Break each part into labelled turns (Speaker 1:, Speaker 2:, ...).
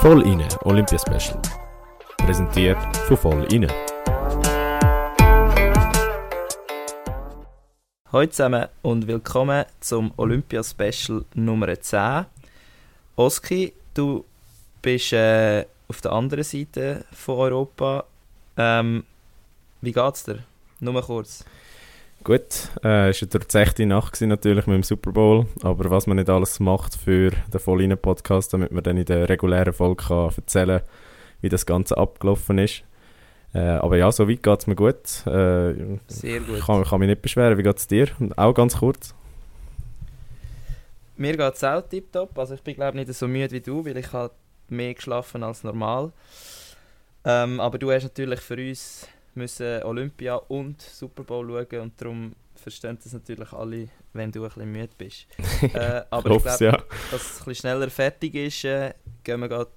Speaker 1: Voll inne Olympia Special. Präsentiert von Voll inne.
Speaker 2: Hallo zusammen und willkommen zum Olympia Special Nummer 10. Oski, du bist äh, auf der anderen Seite von Europa. Ähm, wie geht's dir? Nur kurz.
Speaker 1: Gut, es äh, war eine durchzechte Nacht gewesen, natürlich mit dem Super Bowl, aber was man nicht alles macht für den Vollinen Podcast, damit man dann in der regulären Folge kann erzählen wie das Ganze abgelaufen ist. Äh, aber ja, so weit geht es mir gut. Äh,
Speaker 2: Sehr gut.
Speaker 1: Ich kann, kann mich nicht beschweren. Wie geht es dir? Auch ganz kurz.
Speaker 2: Mir geht es auch tiptop. Also ich bin glaube nicht so müde wie du, weil ich halt mehr geschlafen als normal. Ähm, aber du hast natürlich für uns müssen Olympia und Super Bowl schauen und darum verstehen das natürlich alle, wenn du ein bisschen müde bist. äh, aber ich glaube,
Speaker 1: ja.
Speaker 2: dass es ein bisschen schneller fertig ist, äh, gehen wir gerade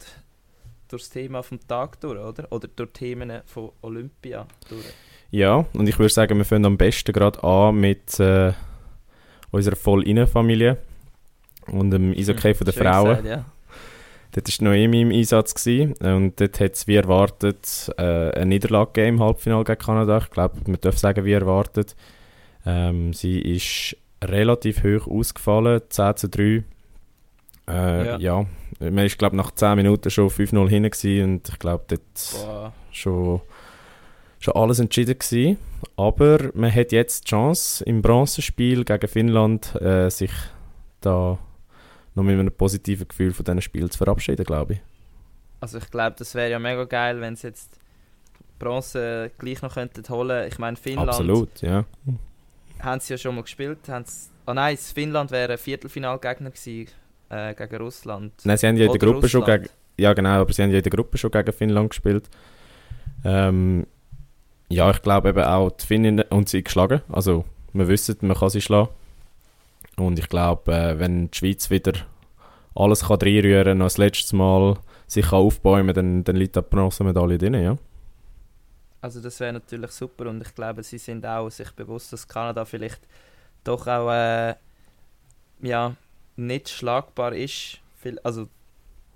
Speaker 2: durch das Thema vom Tag durch, oder? Oder durch Themen von Olympia durch.
Speaker 1: Ja, und ich würde sagen, wir fangen am besten gerade an mit äh, unserer Voll-Innen-Familie und dem Eishockey von der Frauen.
Speaker 2: gesagt, ja.
Speaker 1: Dort war Noemi im Einsatz gewesen, und dort hat es wie erwartet äh, eine Niederlage im Halbfinale gegen Kanada. Ich glaube, man darf sagen, wie erwartet. Ähm, sie ist relativ hoch ausgefallen, 10 zu 3. Äh,
Speaker 2: Ja.
Speaker 1: ja. man ist glaube nach 10 Minuten schon 5-0 hinten gewesen und ich glaube, dort
Speaker 2: Boah.
Speaker 1: schon, schon alles entschieden gewesen. Aber man hat jetzt die Chance, im Bronzespiel gegen Finnland äh, sich da noch mit einem positiven Gefühl von diesem Spiel zu verabschieden, glaube ich.
Speaker 2: Also ich glaube, das wäre ja mega geil, wenn sie jetzt Bronze gleich noch könnten holen. Ich meine, Finnland
Speaker 1: Absolut, ja.
Speaker 2: haben sie ja schon mal gespielt. Haben sie, ah nein, Finnland wäre ein Viertelfinalgegner gewesen äh, gegen Russland.
Speaker 1: Nein, sie haben ja in der Gruppe schon
Speaker 2: Russland.
Speaker 1: gegen... Ja, genau, aber sie haben ja in der Gruppe schon gegen Finnland gespielt. Ähm, ja, ich glaube eben auch die Finnen und sie geschlagen. Also, wir wissen, man kann sie schlagen. Und ich glaube, äh, wenn die Schweiz wieder alles kann reinrühren, noch das letzte Mal sich kann aufbäumen, dann, dann liegt die Bronzemedaille drin, ja.
Speaker 2: Also das wäre natürlich super und ich glaube, sie sind auch sich bewusst, dass Kanada vielleicht doch auch äh, ja, nicht schlagbar ist. Also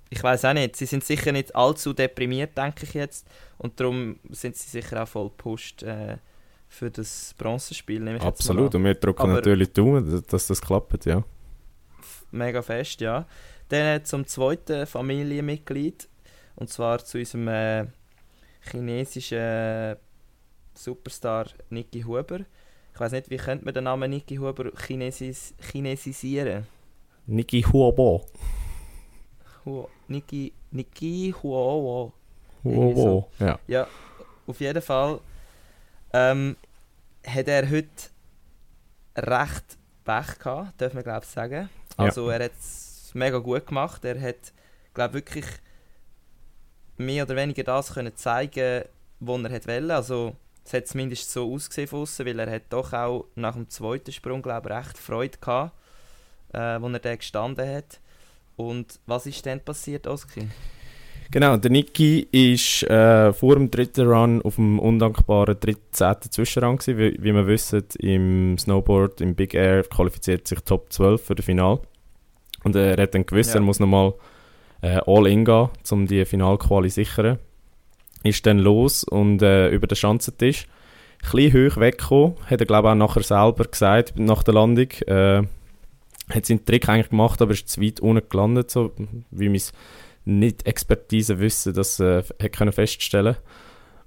Speaker 2: ich weiß auch nicht, sie sind sicher nicht allzu deprimiert, denke ich jetzt. Und darum sind sie sicher auch voll gepusht äh, für das Bronzespiel. nehme ich
Speaker 1: Absolut. Und wir drücken
Speaker 2: Aber-
Speaker 1: natürlich Daumen, dass das klappt, ja.
Speaker 2: Mega fest, ja. Dann zum zweiten Familienmitglied. Und zwar zu unserem äh, chinesischen Superstar Niki Huber. Ich weiß nicht, wie könnte man den Namen Niki Huber chinesis chinesisieren?
Speaker 1: Niki Huobo.
Speaker 2: Hu Niki. Irgendwie
Speaker 1: Huobo, ja.
Speaker 2: Ja, auf jeden Fall ähm, hat er heute recht Pech gehabt, darf man glaube ich sagen.
Speaker 1: Ja.
Speaker 2: Also er hat es mega gut gemacht. Er hat, glaube wirklich mehr oder weniger das können zeigen, was er hat wollte. Also es hat zumindest so ausgesehen von aussen, weil er hat doch auch nach dem zweiten Sprung glaube ich recht Freude gehabt, äh, wo er da gestanden hat. Und was ist denn passiert, Oski?
Speaker 1: Genau, der Niki ist äh, vor dem dritten Run auf dem undankbaren 13. Zwischenrang gewesen. Wie, wie wir wissen, im Snowboard, im Big Air qualifiziert sich Top 12 für das Final. Und er hat dann gewusst,
Speaker 2: Ja.
Speaker 1: er muss nochmal äh, All-In gehen, um die Finalquali zu sichern. Ist dann los und äh, über den Schanzentisch ein bisschen hoch weggekommen. Hat er, glaube ich, auch nachher selber gesagt, nach der Landung. Äh, hat seinen Trick eigentlich gemacht, aber ist zu weit unten gelandet, so wie mein nicht Expertise das äh, können feststellen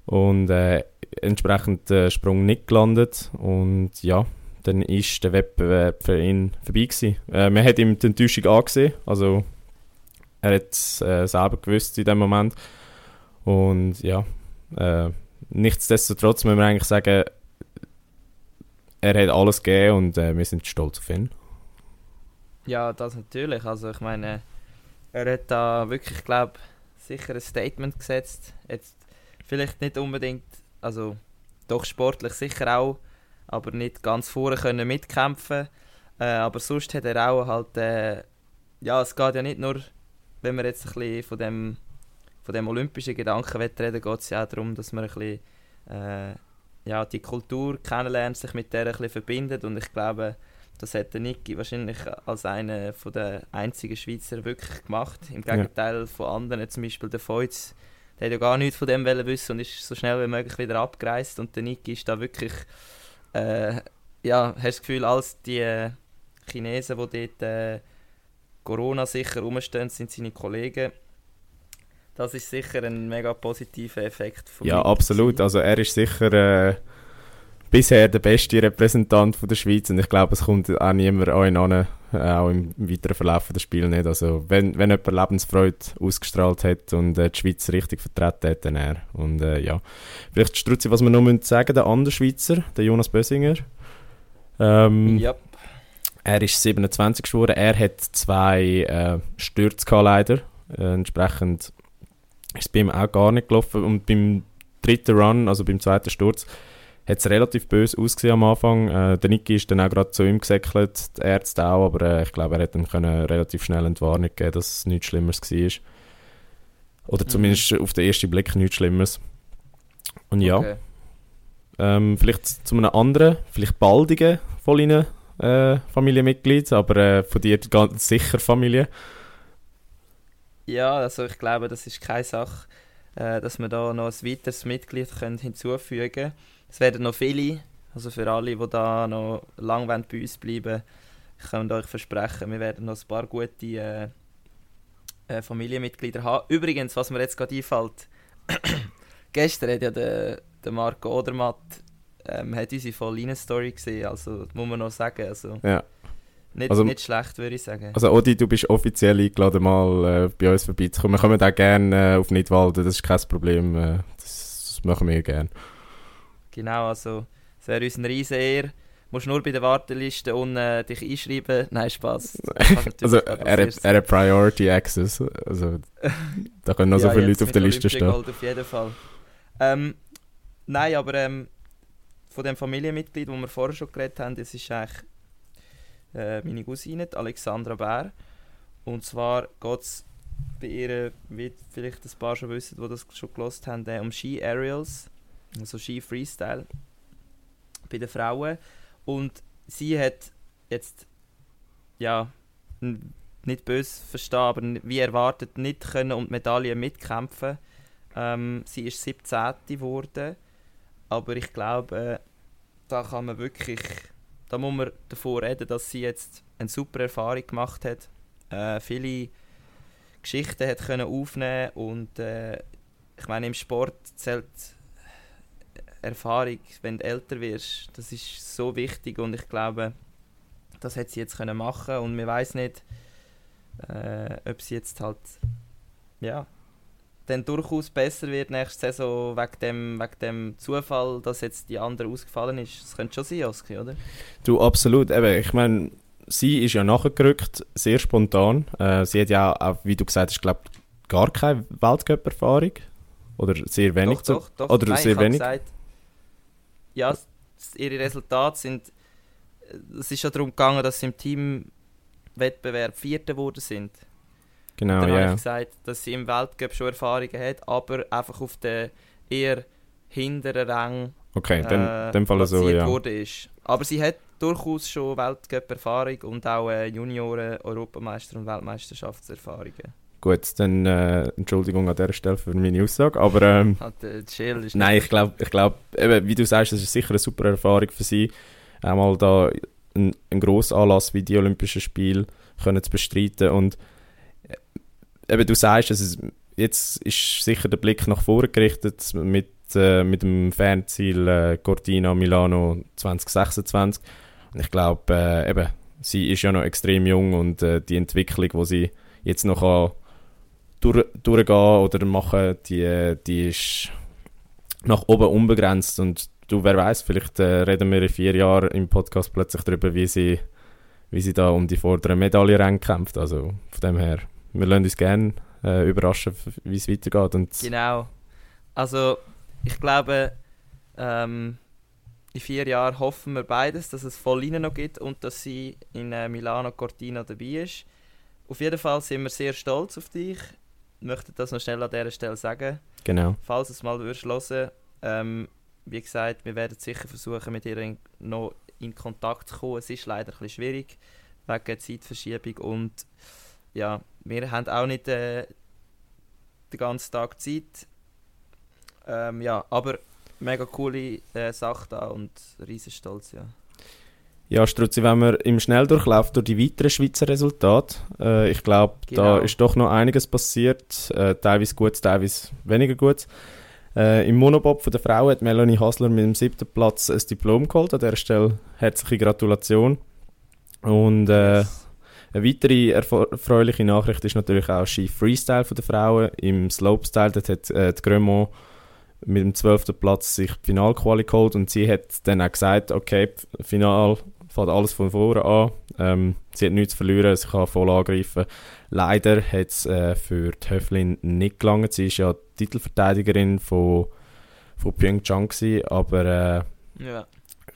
Speaker 1: und äh, entsprechend der Sprung nicht gelandet und ja, dann ist der Wettbewerb für ihn vorbei gewesen. Äh, man hat ihm die Enttäuschung angesehen, also er hat es äh, selber gewusst in dem Moment und ja, äh, nichtsdestotrotz muss man eigentlich sagen, er hat alles gegeben und äh, wir sind stolz auf ihn.
Speaker 2: Ja, das natürlich. Also ich meine, er hat da wirklich, glaube sicher ein Statement gesetzt. Jetzt vielleicht nicht unbedingt, also doch sportlich sicher auch, aber nicht ganz vorne können mitkämpfen. Äh, aber sonst hat er auch halt, äh, ja, es geht ja nicht nur, wenn wir jetzt ein bisschen von dem, von dem olympischen Gedanken reden, geht es ja auch darum, dass man ein bisschen äh, ja, die Kultur kennenlernt, sich mit der ein bisschen verbindet und ich glaube, das hat der Niki wahrscheinlich als einer der einzigen Schweizer wirklich gemacht. Im Gegenteil ja. von anderen, zum Beispiel der Feuz, der hat ja gar nichts von dem wissen und ist so schnell wie möglich wieder abgereist. Und der Niki ist da wirklich, äh, ja, hast das Gefühl, als die äh, Chinesen, die dort äh, Corona sicher rumstehen, sind seine Kollegen. Das ist sicher ein mega positiver Effekt.
Speaker 1: Von ja, absolut. Also er ist sicher äh, bisher der beste Repräsentant von der Schweiz und ich glaube, es kommt auch niemand an an, äh, auch im weiteren Verlauf des Spiels nicht. Also wenn, wenn jemand Lebensfreude ausgestrahlt hat und äh, die Schweiz richtig vertreten hat, dann er. Und äh, ja, vielleicht Strutzi, was wir noch müssen sagen, der andere Schweizer, der Jonas Bösinger. Ähm,
Speaker 2: yep.
Speaker 1: Er ist 27 geworden, er hat zwei äh, Stürze gehabt, leider. Äh, entsprechend ist es bei ihm auch gar nicht gelaufen und beim dritten Run, also beim zweiten Sturz, hat es relativ böse ausgesehen am Anfang. Äh, der Niki ist dann auch gerade zu ihm gesäckelt, die Ärzte auch, aber äh, ich glaube, er hat ihm können relativ schnell Entwarnung geben, dass es nichts Schlimmeres war. Oder mhm. zumindest auf den ersten Blick nichts Schlimmeres. Und ja, okay. ähm, vielleicht zu einem anderen, vielleicht baldigen von Ihnen äh, Familienmitglied, aber äh, von dir ganz sicher Familie.
Speaker 2: Ja, also ich glaube, das ist keine Sache, äh, dass wir da noch ein weiteres Mitglied können hinzufügen können. Es werden noch viele, also für alle, die da noch lang bei uns bleiben kann euch versprechen, wir werden noch ein paar gute äh, äh, Familienmitglieder haben. Übrigens, was mir jetzt gerade einfällt, gestern hat ja der, der Marco Odermatt ähm, hat unsere Vollinen-Story gesehen, also muss man noch sagen. Also,
Speaker 1: ja.
Speaker 2: Nicht, also, nicht schlecht, würde ich sagen.
Speaker 1: Also Odi, du bist offiziell eingeladen, mal äh, bei uns vorbeizukommen. Wir kommen auch gerne äh, auf Nidwalden, das ist kein Problem. Äh, das, das, machen wir gerne.
Speaker 2: Genau, also es wäre uns ein riesen Ehr. Du musst nur bei der Warteliste unten äh, dich einschreiben. Nein, Spaß.
Speaker 1: also er, hat Priority Access. Also da können noch ja, so viele Leute auf der Liste stehen.
Speaker 2: auf jeden Fall. Ähm, nein, aber ähm, von dem Familienmitglied, wo wir vorher schon geredet haben, das ist eigentlich äh, meine Cousine, Alexandra Bär. Und zwar geht es bei ihr, wie vielleicht ein paar schon wissen, die das schon gelost haben, äh, um Ski Aerials, also Ski Freestyle bei den Frauen. Und sie hat jetzt, ja, nicht böse verstehen, aber wie erwartet nicht können um die Medaille mitkämpfen. Ähm, sie ist 17. geworden aber ich glaube, äh, da kann man wirklich, da muss man davor reden, dass sie jetzt eine super Erfahrung gemacht hat, äh, viele Geschichten hat können aufnehmen und äh, ich meine im Sport zählt Erfahrung, wenn du älter wirst, das ist so wichtig und ich glaube, das hat sie jetzt können machen und man weiß nicht, äh, ob sie jetzt halt ja dann durchaus besser wird nächste Saison wegen dem, wegen dem Zufall, dass jetzt die andere ausgefallen ist. Das könnte schon sein, Oski, oder?
Speaker 1: Du, absolut. Eben, ich meine, sie ist ja nachgerückt, sehr spontan. Äh, sie hat ja auch, wie du gesagt hast, glaube gar keine Weltcup-Erfahrung. Oder sehr wenig.
Speaker 2: Doch, doch, doch.
Speaker 1: Oder
Speaker 2: Nein,
Speaker 1: sehr wenig.
Speaker 2: Gesagt, ja, ihre Resultate sind. Es ist ja darum gegangen, dass sie im Teamwettbewerb Vierte geworden sind.
Speaker 1: Genau,
Speaker 2: dann
Speaker 1: yeah.
Speaker 2: habe ich gesagt, dass sie im Weltcup schon Erfahrungen hat, aber einfach auf den eher hinteren Rang
Speaker 1: okay, dann, äh, Fall so, ja.
Speaker 2: wurde ist. Aber sie hat durchaus schon Weltcup-Erfahrung und auch äh, Junioren, Europameister und Weltmeisterschaftserfahrungen.
Speaker 1: Gut, dann äh, Entschuldigung an dieser Stelle für meine Aussage, aber ähm,
Speaker 2: chill,
Speaker 1: nein, ich glaube, ich glaub, wie du sagst, das ist sicher eine super Erfahrung für sie, einmal da einen, einen grossen Anlass wie die Olympischen Spiele können zu bestreiten und eben, du sagst, es jetzt ist sicher der Blick nach vorne gerichtet mit, äh, mit dem Fernziel äh, Cortina Milano 2026. Und ich glaube, äh, eben, sie ist ja noch extrem jung und äh, die Entwicklung, die sie jetzt noch durch, durchgehen oder machen, die, die ist nach oben unbegrenzt und du, wer weiß, vielleicht äh, reden wir in vier Jahren im Podcast plötzlich darüber, wie sie, wie sie da um die vorderen Medaillen kämpft. Also von dem her wir lassen uns gerne äh, überraschen, wie es weitergeht. Und
Speaker 2: genau. Also, ich glaube, ähm, in vier Jahren hoffen wir beides, dass es Vollina noch gibt und dass sie in äh, Milano Cortina dabei ist. Auf jeden Fall sind wir sehr stolz auf dich. Ich möchte das noch schnell an dieser Stelle sagen.
Speaker 1: Genau.
Speaker 2: Falls es mal würdest hören, ähm, wie gesagt, wir werden sicher versuchen, mit ihr noch in Kontakt zu kommen. Es ist leider ein bisschen schwierig wegen Zeitverschiebung und ja, wir haben auch nicht äh, den ganzen Tag Zeit. Ähm, ja, aber mega coole äh, Sache da und riesen Stolz, ja.
Speaker 1: Ja, Struzzi, wenn wir im Schnelldurchlauf durch die weiteren Schweizer Resultate, äh, ich glaube,
Speaker 2: Genau.
Speaker 1: da ist doch noch einiges passiert, äh, teilweise gut, teilweise weniger gut. Äh, Im Monobob von der Frauen hat Melanie Hasler mit dem siebten Platz ein Diplom geholt. An dieser Stelle herzliche Gratulation. Und äh, eine weitere erfreuliche Nachricht ist natürlich auch Ski Freestyle von der Frauen. Im Slopestyle dort hat äh, die Grömont mit dem 12. Platz sich die Finalquali geholt und sie hat dann auch gesagt, okay, Final fängt alles von vorne an. Ähm, sie hat nichts zu verlieren, sie kann voll angreifen. Leider hat es äh, für die Höflin nicht gelangt. Sie ist ja Titelverteidigerin von, von Pyeongchang gewesen, aber äh,
Speaker 2: Ja.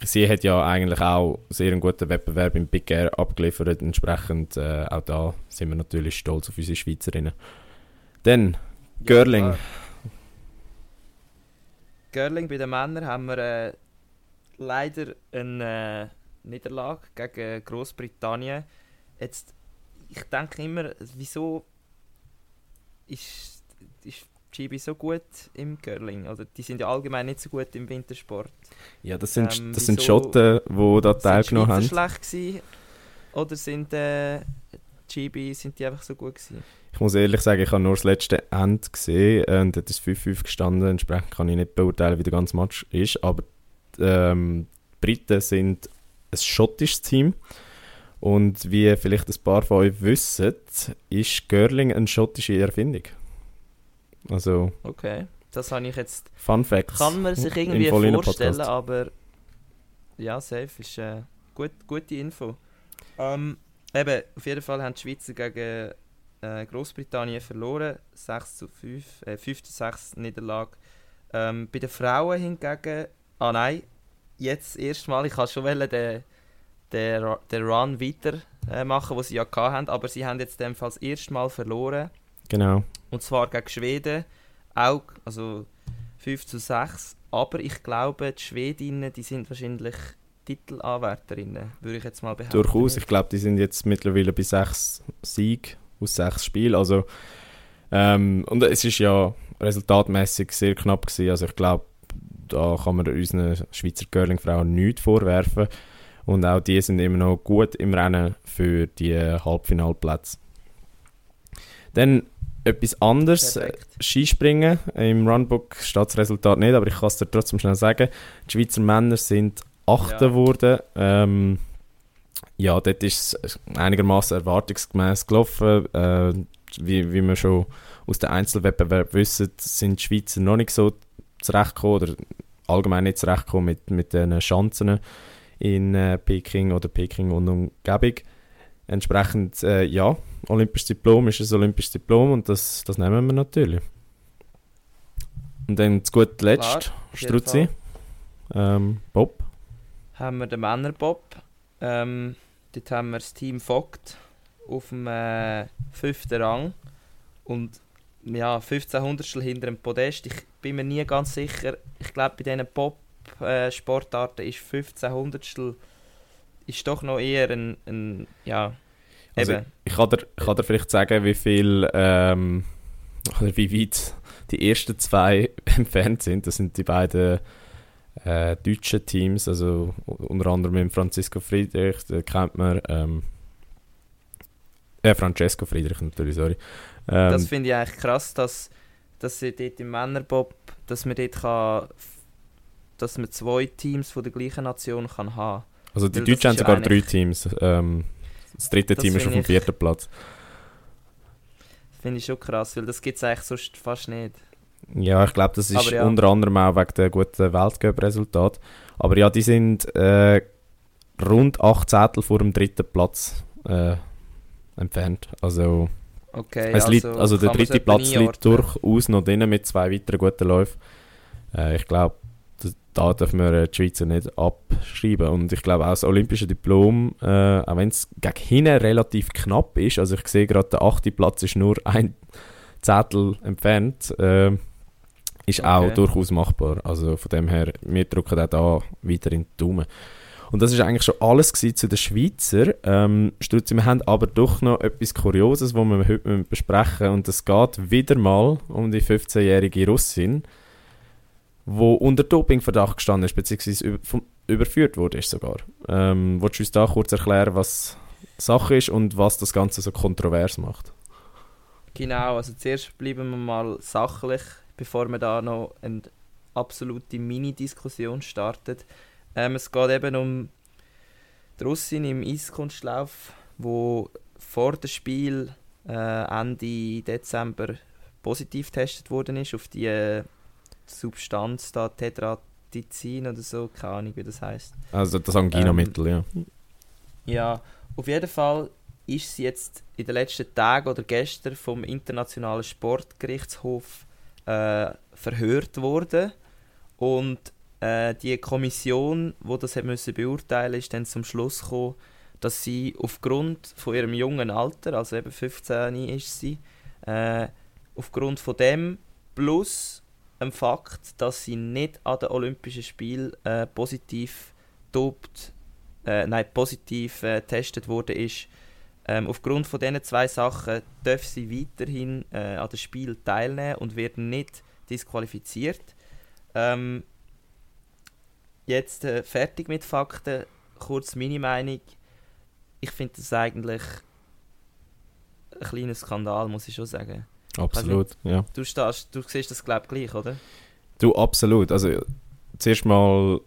Speaker 1: sie hat ja eigentlich auch sehr einen guten Wettbewerb im Big Air abgeliefert. Entsprechend äh, auch da sind wir natürlich stolz auf unsere Schweizerinnen. Dann Görling.
Speaker 2: klar. Görling bei den Männern haben wir äh, leider eine äh, Niederlage gegen Großbritannien. Jetzt, ich denke immer, wieso ist, ist GB so gut im Curling? Oder die sind ja allgemein nicht so gut im Wintersport.
Speaker 1: Ja, das sind,
Speaker 2: Ähm,
Speaker 1: das sind Schotten, die da teilgenommen haben.
Speaker 2: Schlecht gewesen? Oder sind äh, GB sind die einfach so gut gewesen?
Speaker 1: Ich muss ehrlich sagen, ich habe nur das letzte End gesehen und dort ist 5-5 gestanden. Entsprechend kann ich nicht beurteilen, wie der ganze Match ist. Aber ähm, die Briten sind ein schottisches Team. Und wie vielleicht ein paar von euch wissen, ist Görling eine schottische Erfindung. Also,
Speaker 2: Okay. Das habe ich jetzt
Speaker 1: Fun Facts.
Speaker 2: Kann man sich irgendwie vorstellen, aber ja, safe ist äh, gut, gute Info. Ähm, eben, auf jeden Fall haben die Schweizer gegen äh, Großbritannien verloren, 6 zu 5, äh, 5 zu 6 Niederlage. Ähm, bei den Frauen hingegen, ah nein, jetzt erstmal, ich kann schon den, den, den Run weiter äh, machen, was sie ja hatten, aber sie haben jetzt in dem Fall das erste Mal verloren.
Speaker 1: Genau.
Speaker 2: Und zwar gegen Schweden. Auch, also 5 zu 6. Aber ich glaube, die Schwedinnen, die sind wahrscheinlich Titelanwärterinnen, würde ich jetzt mal behaupten.
Speaker 1: Durchaus. Ich glaube, die sind jetzt mittlerweile bei sechs Siegen aus sechs Spielen. Also, ähm, und es ist ja resultatmäßig sehr knapp gewesen. Also ich glaube, da kann man unseren Schweizer Curling-Frauen nichts vorwerfen. Und auch die sind immer noch gut im Rennen für die Halbfinalplätze. Dann etwas anderes.
Speaker 2: Perfekt.
Speaker 1: Skispringen. Im Runbook steht das Resultat nicht, aber ich kann es dir trotzdem schnell sagen. Die Schweizer Männer sind Achter
Speaker 2: Ja.
Speaker 1: geworden. Ähm, ja, dort ist es einigermaßen erwartungsgemäß gelaufen. Äh, wie, wie wir schon aus den Einzelwettbewerben wissen, sind die Schweizer noch nicht so zurechtgekommen oder allgemein nicht zurechtgekommen mit, mit den Chancen in äh, Peking oder Peking und Umgebung. Entsprechend, äh, ja, olympisches Diplom ist ein olympisches Diplom und das, das nehmen wir natürlich. Und dann zu guter Letzt, Struzzi, ähm, Bob.
Speaker 2: Haben wir den Männerbob. Ähm, dort haben wir das Team Vogt auf dem äh, fünften Rang. Und ja, 15 Hundertstel hinter dem Podest. Ich bin mir nie ganz sicher. Ich glaube, bei diesen Bob-Sportarten ist 15 Hundertstel ist doch noch eher ein, ein ja,
Speaker 1: Also,
Speaker 2: eben.
Speaker 1: ich kann dir, ich kann dir vielleicht sagen, wie viel ähm, oder wie weit die ersten zwei entfernt sind. Das sind die beiden äh, deutschen Teams, also unter anderem mit Francisco Friedrich, den kennt man. Ähm, äh, Francesco Friedrich natürlich, sorry. Ähm,
Speaker 2: das finde ich eigentlich krass, dass, dass sie dort im Männerbob, dass man dort kann, dass man zwei Teams von der gleichen Nation kann haben.
Speaker 1: also die
Speaker 2: weil
Speaker 1: Deutschen haben sogar drei Teams. Ähm, das dritte
Speaker 2: Das
Speaker 1: Team ist auf dem
Speaker 2: ich-
Speaker 1: vierten Platz.
Speaker 2: Finde ich schon krass, weil das gibt es eigentlich sonst fast nicht.
Speaker 1: Ja, ich glaube, das ist
Speaker 2: ja.
Speaker 1: unter anderem auch wegen der guten Weltcup-Resultat. Aber ja, die sind äh, rund 8 Zettel vor dem dritten Platz äh, entfernt. Also,
Speaker 2: Okay,
Speaker 1: es liegt, also der
Speaker 2: kann man's
Speaker 1: dritte Platz liegt durchaus noch drin mit zwei weiteren guten Läufen. Äh, ich glaube, da dürfen wir äh, die Schweizer nicht abschreiben. Und ich glaube auch das olympische Diplom, äh, auch wenn es gegen hinten relativ knapp ist, also ich sehe gerade, der achte Platz ist nur ein Zettel entfernt, äh, ist auch
Speaker 2: Okay.
Speaker 1: durchaus machbar. Also von dem her, wir drücken auch da weiter in die Daumen. Und das ist eigentlich schon alles zu den Schweizer. Ähm, Struzzi, wir haben aber doch noch etwas Kurioses, was wir heute besprechen Und es geht wieder mal um die 15-jährige Russin, die unter Dopingverdacht gestanden ist, beziehungsweise überführt wurde sogar. Ähm, willst du uns da kurz erklären, was Sache ist und was das Ganze so kontrovers macht?
Speaker 2: Genau, also zuerst bleiben wir mal sachlich, bevor wir da noch eine absolute Mini-Diskussion startet. Ähm, es geht eben um die Russin im Eiskunstlauf, wo vor dem Spiel äh, Ende Dezember positiv getestet worden ist auf die äh, Substanz da Tetratizin oder so, keine Ahnung wie das heißt.
Speaker 1: Also das Angina-Mittel, ähm, ja.
Speaker 2: Ja, auf jeden Fall ist sie jetzt in den letzten Tagen oder gestern vom Internationalen Sportgerichtshof äh, verhört worden und äh, die Kommission, wo das hat müssen beurteilen, ist dann zum Schluss gekommen, dass sie aufgrund von ihrem jungen Alter, also eben 15 ist sie, äh, aufgrund von dem plus dem Fakt, dass sie nicht an den Olympischen Spielen äh, positiv dopt, äh, nein, positiv äh, getestet wurde ist, ähm, aufgrund von diesen zwei Sachen darf sie weiterhin äh, an den Spiel teilnehmen und wird nicht disqualifiziert. Ähm, jetzt äh, fertig mit Fakten. Kurz meine Meinung. Ich finde das eigentlich ein kleiner Skandal, muss ich schon sagen.
Speaker 1: Absolut,
Speaker 2: nicht,
Speaker 1: ja.
Speaker 2: Du, stehst, du siehst das, glaube ich, gleich, oder?
Speaker 1: Du, absolut. Also, zuerst mal,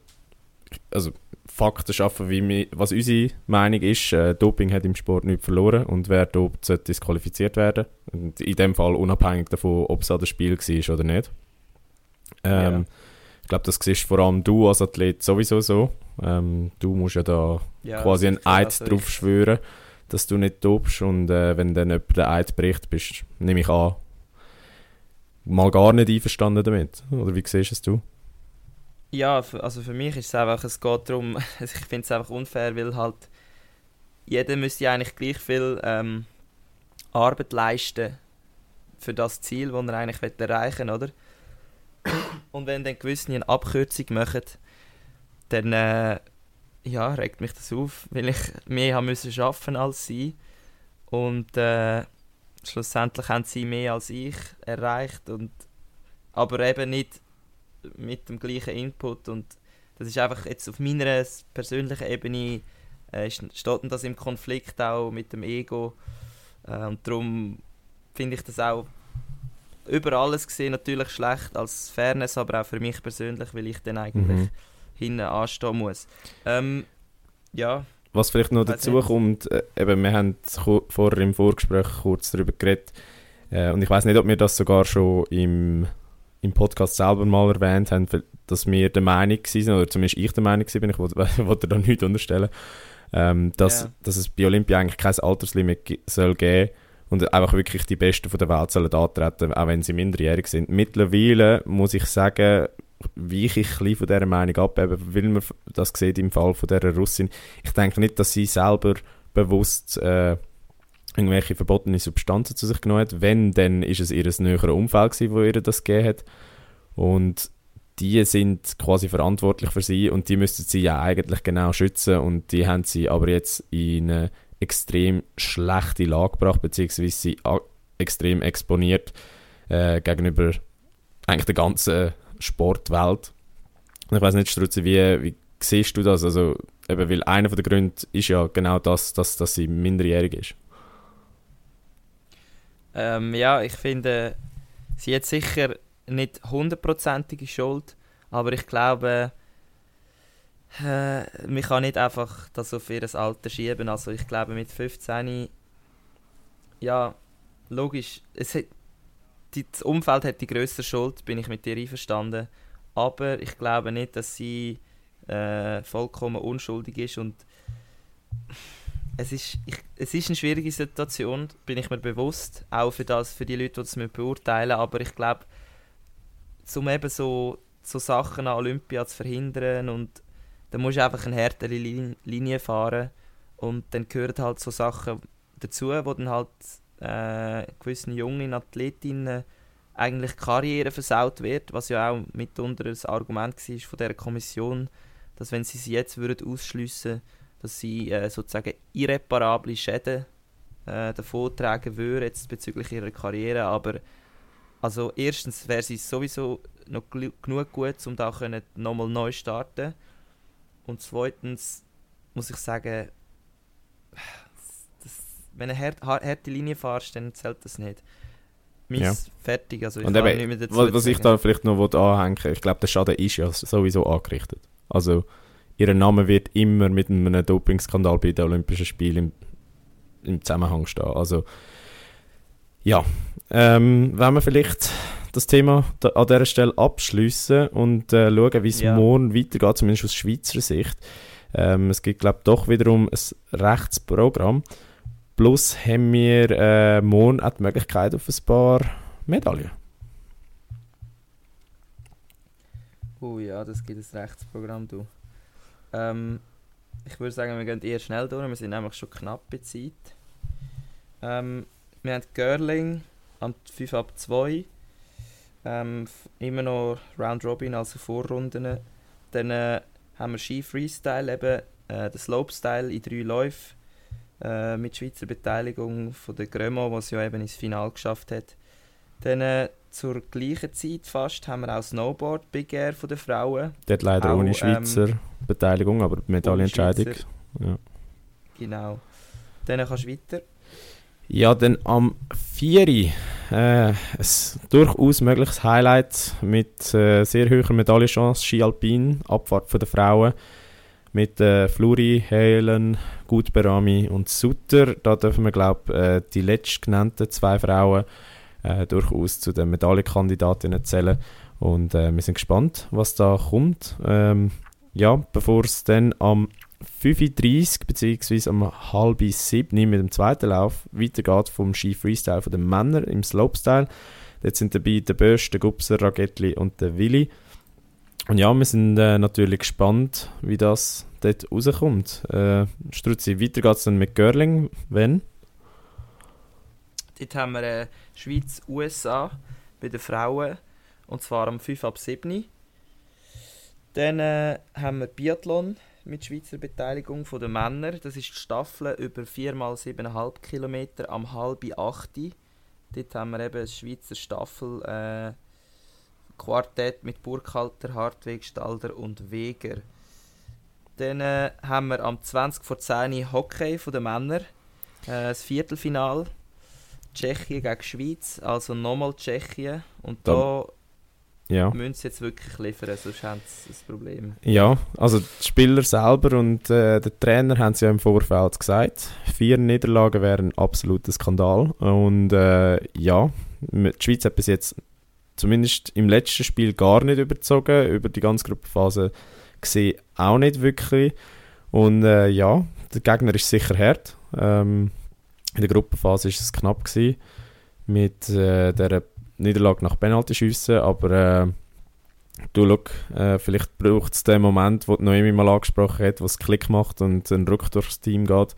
Speaker 1: also Fakten schaffen, wie wir, was unsere Meinung ist. Äh, Doping hat im Sport nichts verloren und wer dopt, sollte disqualifiziert werden. Und in dem Fall unabhängig davon, ob es an dem Spiel war oder nicht. Ähm, ja. Ich glaube, das siehst vor allem du als Athlet sowieso so. Ähm, du musst ja da ja, quasi einen Eid also drauf schwören, dass du nicht dopst und äh, wenn dann jemand den Eid bricht, bist nehme ich an, mal gar nicht einverstanden damit. Oder wie siehst es du?
Speaker 2: Ja, also für mich ist es einfach, es geht darum, ich finde es einfach unfair, weil halt jeder müsste eigentlich gleich viel ähm, Arbeit leisten für das Ziel, das er eigentlich erreichen will, oder? Und wenn dann gewisse eine Abkürzung machen, dann äh, ja, regt mich das auf, weil ich mehr haben müssen schaffen als sie. Und äh, schlussendlich haben sie mehr als ich erreicht. Und, aber eben nicht mit dem gleichen Input. Und das ist einfach jetzt auf meiner persönlichen Ebene äh, steht das im Konflikt auch mit dem Ego. Äh, und darum finde ich das auch über alles gesehen natürlich schlecht als Fairness, aber auch für mich persönlich, weil ich dann eigentlich mhm. hinten anstehen muss. Ähm, ja.
Speaker 1: Was vielleicht noch dazu nicht. kommt, äh, eben, wir haben vorher im Vorgespräch kurz darüber geredet, äh, und ich weiß nicht, ob wir das sogar schon im, im Podcast selber mal erwähnt haben, dass wir der Meinung waren, oder zumindest ich der Meinung war, ich wollte da nichts unterstellen, ähm, dass, yeah. dass es bei Olympia eigentlich kein Alterslimit soll geben soll und einfach wirklich die Besten von der Welt sollen antreten, auch wenn sie minderjährig sind. Mittlerweile muss ich sagen, weiche ich ein von dieser Meinung ab, weil man das sieht im Fall von dieser Russin. Ich denke nicht, dass sie selber bewusst äh, irgendwelche verbotene Substanzen zu sich genommen hat. Wenn, dann ist es ihr näheres Umfeld gewesen, wo ihr das gegeben hat. Und die sind quasi verantwortlich für sie und die müssten sie ja eigentlich genau schützen und die haben sie aber jetzt in eine extrem schlechte Lage gebracht, beziehungsweise sie extrem exponiert äh, gegenüber eigentlich der ganzen Sportwelt. Ich weiß nicht, Strutze, wie, wie siehst du das? Also, eben, weil einer der Gründe ist ja genau das, dass, dass sie minderjährig ist.
Speaker 2: Ähm, ja, ich finde, sie hat sicher nicht hundertprozentige Schuld, aber ich glaube, äh, man kann nicht einfach das auf ihr Alter schieben. Also ich glaube mit 15, ja, logisch, es hat, die, das Umfeld hat die größere Schuld, bin ich mit dir einverstanden. Aber ich glaube nicht, dass sie äh, vollkommen unschuldig ist und es ist, ich, es ist eine schwierige Situation, bin ich mir bewusst, auch für, das, für die Leute, die das beurteilen aber ich glaube, um eben so, so Sachen an Olympia zu verhindern und dann musst du einfach eine härtere Linie fahren und dann gehören halt so Sachen dazu, wo dann halt äh, gewissen jungen Athletinnen eigentlich Karriere versaut wird, was ja auch mitunter das Argument war von der Kommission, dass wenn sie sie jetzt würden ausschliessen dass sie äh, sozusagen irreparable Schäden äh, davon tragen würden, jetzt bezüglich ihrer Karriere. Aber also erstens wäre sie sowieso noch genug gut, um da nochmal neu starten Und zweitens muss ich sagen, das, wenn du eine harte Linie fährst, dann zählt das nicht. Mies ja. fertig, also ich
Speaker 1: Und eben, nicht dazu was, was ich da vielleicht noch anhängen ich glaube, der Schaden ist ja sowieso angerichtet. Also, ihr Name wird immer mit einem Dopingskandal bei den Olympischen Spielen im, im Zusammenhang stehen. Also, ja, ähm, wenn wir vielleicht das Thema da, an dieser Stelle abschließen und äh, schauen, wie es ja. morgen weitergeht, zumindest aus Schweizer Sicht. Ähm, es gibt, glaube ich, doch wiederum ein Rechtsprogramm. Plus haben wir äh, morgen auch die Möglichkeit auf ein paar Medaillen.
Speaker 2: Oh ja, das gibt ein Rechtsprogramm, du. Ähm, ich würde sagen, wir gehen eher schnell durch, wir sind nämlich schon knapp bei Zeit. Ähm, wir haben Girling am 5 ab 2. Ähm, immer noch Round Robin, also Vorrunden. Dann äh, haben wir Ski Freestyle, eben äh, den Slopestyle in drei Läufen äh, mit Schweizer Beteiligung von der Grömo, was ja eben ins Finale geschafft hat. Dann äh, zur gleichen Zeit fast haben wir auch Snowboard Big Air von den Frauen.
Speaker 1: Dort leider auch, ohne Schweizer ähm, Beteiligung, aber Medaillenentscheidung. Ja.
Speaker 2: Genau. Dann kannst du weiter.
Speaker 1: Ja, dann am 4. Äh, ein durchaus mögliches Highlight mit äh, sehr hoher Medaillenchance, Ski Alpin, Abfahrt von den Frauen mit äh, Fluri, Helen, Gutberami und Sutter. Da dürfen wir, glaube äh, die letztgenannten zwei Frauen äh, durchaus zu den Medaillenkandidatinnen zählen. Und äh, wir sind gespannt, was da kommt. Ähm, ja, bevor es dann am 5.30 bzw. um halb sieben mit dem zweiten Lauf weitergeht vom Ski Freestyle von den Männern im Slopestyle. Dort sind dabei der Bösch, der Gubser, Ragetli und der Willi. Und ja, wir sind äh, natürlich gespannt, wie das dort rauskommt. Äh, Struzzi, weiter geht es dann mit Görling. Wenn?
Speaker 2: Dort haben wir äh, Schweiz, USA bei den Frauen. Und zwar am 5 ab 7. Dann äh, haben wir Biathlon mit Schweizer Beteiligung von den Männern. Das ist die Staffel über 4 x 7,5 Kilometer am halb 8. Dort haben wir eben eine Schweizer Staffel äh, Quartett mit Burkhalter, Hartweg, Stalder und Weger. Dann äh, haben wir am 20 vor 10 Hockey von den Männern. Äh, das Viertelfinal. Tschechien gegen Schweiz, also nochmal Tschechien. Und da ja. müssen sie jetzt wirklich liefern, sonst haben sie ein Problem.
Speaker 1: Ja, also die Spieler selber und äh, der Trainer haben es ja im Vorfeld gesagt. Vier Niederlagen wären ein absoluter Skandal. Und äh, ja, die Schweiz hat bis jetzt zumindest im letzten Spiel gar nicht überzogen. Über die ganze Gruppenphase gesehen auch nicht wirklich. Und äh, ja, der Gegner ist sicher hart. Ähm, in der Gruppenphase war es knapp gewesen, mit äh, der Niederlage nach Penaltyschüssen, aber äh, du look, äh, vielleicht braucht es den Moment, wo Noemi mal angesprochen hat, wo es Klick macht und ein Ruck durchs Team geht.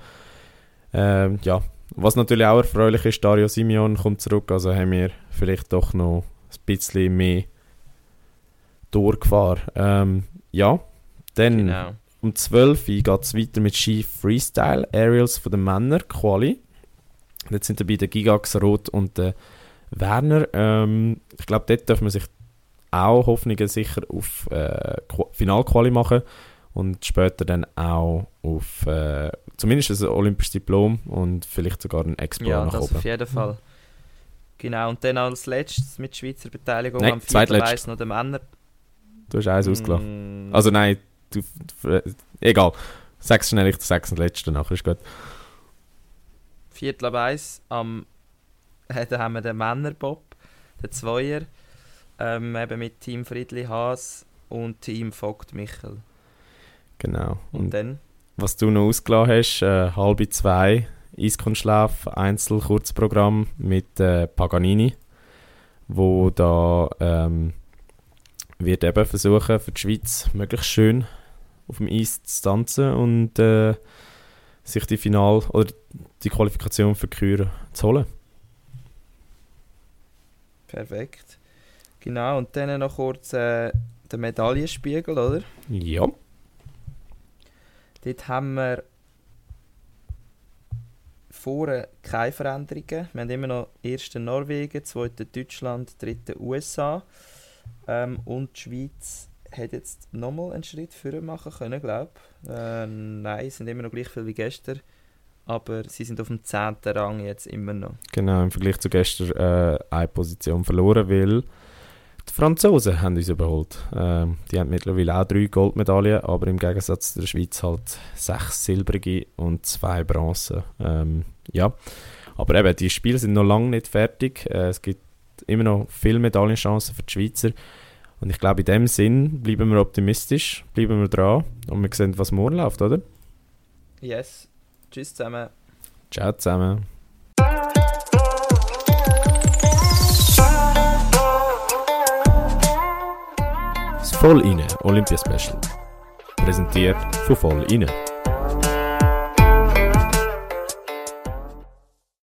Speaker 1: Äh, ja, was natürlich auch erfreulich ist, Dario Simeon kommt zurück, also haben wir vielleicht doch noch ein bisschen mehr Durchgefahren. Ähm, ja, dann genau. um 12 Uhr geht es weiter mit Ski Freestyle, Aerials von den Männern, Quali. Jetzt sind dabei der Gigax Roth und der Werner. Ähm, ich glaube, dort darf man sich auch Hoffnungen sicher auf äh, Finalquali machen und später dann auch auf äh, zumindest ein olympisches Diplom und vielleicht sogar ein Expo
Speaker 2: ja,
Speaker 1: nach
Speaker 2: das
Speaker 1: oben.
Speaker 2: auf jeden Fall. Genau, und dann als letztes mit Schweizer Beteiligung
Speaker 1: nein, am
Speaker 2: zweitletztes noch der Männer.
Speaker 1: Du hast eins mm. ausgelassen. Also nein, du, du, egal. Sag's schnell, ich sag's letzte nachher, ist gut.
Speaker 2: Viertel ab eins, am, äh, da haben wir den Männerbob, den Zweier, ähm, eben mit Team Friedli Haas und Team Vogt Michel.
Speaker 1: Genau.
Speaker 2: Und, und dann?
Speaker 1: Was du noch ausgelassen hast, äh, halbe zwei, Eiskunstlauf, Einzel, Kurzprogramm mit äh, Paganini, wo da ähm, wird eben versuchen, für die Schweiz möglichst schön auf dem Eis zu tanzen und äh, sich die Final oder die Qualifikation für Kür zu holen.
Speaker 2: Perfekt. Genau, und dann noch kurz äh, der Medaillenspiegel, oder?
Speaker 1: Ja.
Speaker 2: Dort haben wir vorne keine Veränderungen. Wir haben immer noch ersten Norwegen, zweiten Deutschland, dritten USA. Ähm, und die Schweiz hat jetzt nochmal einen Schritt vorher machen können, glaube ich. Äh, nein, sind immer noch gleich viel wie gestern. Aber sie sind auf dem 10. Rang jetzt immer noch.
Speaker 1: Genau, im Vergleich zu gestern äh, eine Position verloren, weil die Franzosen haben uns überholt. Ähm, die haben mittlerweile auch drei Goldmedaillen, aber im Gegensatz zu der Schweiz halt sechs silbrige und zwei Bronze. Ähm, ja, aber eben, die Spiele sind noch lange nicht fertig. Äh, es gibt immer noch viele Medaillenchancen für die Schweizer. Und ich glaube, in dem Sinn bleiben wir optimistisch, bleiben wir dran und wir sehen, was morgen läuft, oder?
Speaker 2: Yes. Tschüss zusammen.
Speaker 1: Ciao zusammen. Das Voll inne Olympia Special. Präsentiert von Voll inne.